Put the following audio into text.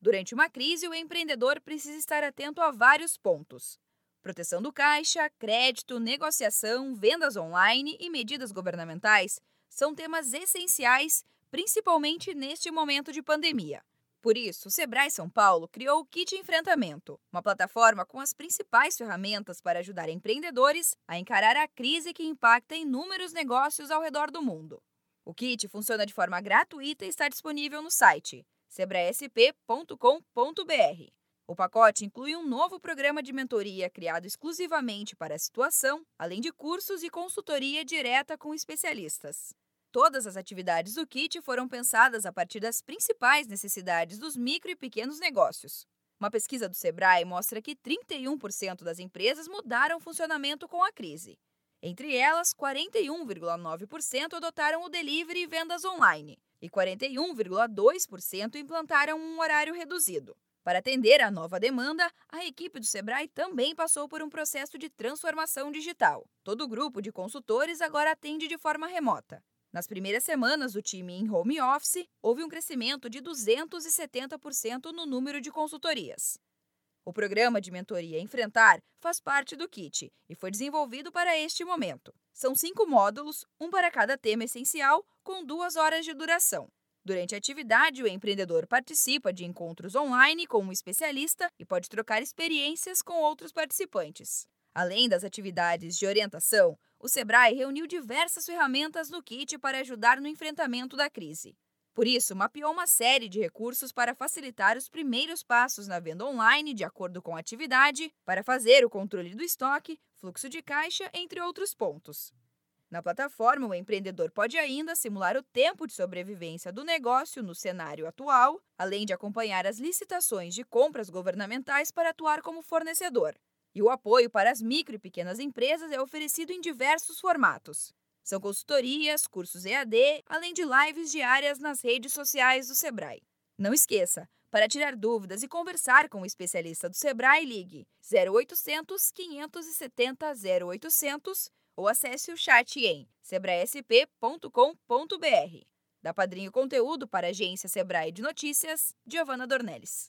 Durante uma crise, o empreendedor precisa estar atento a vários pontos: proteção do caixa, crédito, negociação, vendas online e medidas governamentais são temas essenciais, principalmente neste momento de pandemia. Por isso, o Sebrae São Paulo criou o Kit Enfrentamento, uma plataforma com as principais ferramentas para ajudar empreendedores a encarar a crise que impacta inúmeros negócios ao redor do mundo. O kit funciona de forma gratuita e está disponível no site sebraesp.com.br. O pacote inclui um novo programa de mentoria criado exclusivamente para a situação, além de cursos e consultoria direta com especialistas. Todas as atividades do kit foram pensadas a partir das principais necessidades dos micro e pequenos negócios. Uma pesquisa do Sebrae mostra que 31% das empresas mudaram o funcionamento com a crise. Entre elas, 41,9% adotaram o delivery e vendas online e 41,2% implantaram um horário reduzido. Para atender à nova demanda, a equipe do Sebrae também passou por um processo de transformação digital. Todo o grupo de consultores agora atende de forma remota. Nas primeiras semanas do time em home office, houve um crescimento de 270% no número de consultorias. O programa de mentoria Enfrentar faz parte do kit e foi desenvolvido para este momento. São cinco módulos, um para cada tema essencial, com duas horas de duração. Durante a atividade, o empreendedor participa de encontros online com um especialista e pode trocar experiências com outros participantes. Além das atividades de orientação, o Sebrae reuniu diversas ferramentas no kit para ajudar no enfrentamento da crise. Por isso, mapeou uma série de recursos para facilitar os primeiros passos na venda online de acordo com a atividade, para fazer o controle do estoque, fluxo de caixa, entre outros pontos. Na plataforma, o empreendedor pode ainda simular o tempo de sobrevivência do negócio no cenário atual, além de acompanhar as licitações de compras governamentais para atuar como fornecedor. E o apoio para as micro e pequenas empresas é oferecido em diversos formatos. São consultorias, cursos EAD, além de lives diárias nas redes sociais do Sebrae. Não esqueça, para tirar dúvidas e conversar com o especialista do Sebrae, ligue 0800 570 0800 ou acesse o chat em sebraesp.com.br. Da Padrinho Conteúdo para a agência Sebrae de Notícias, Giovana Dornelles.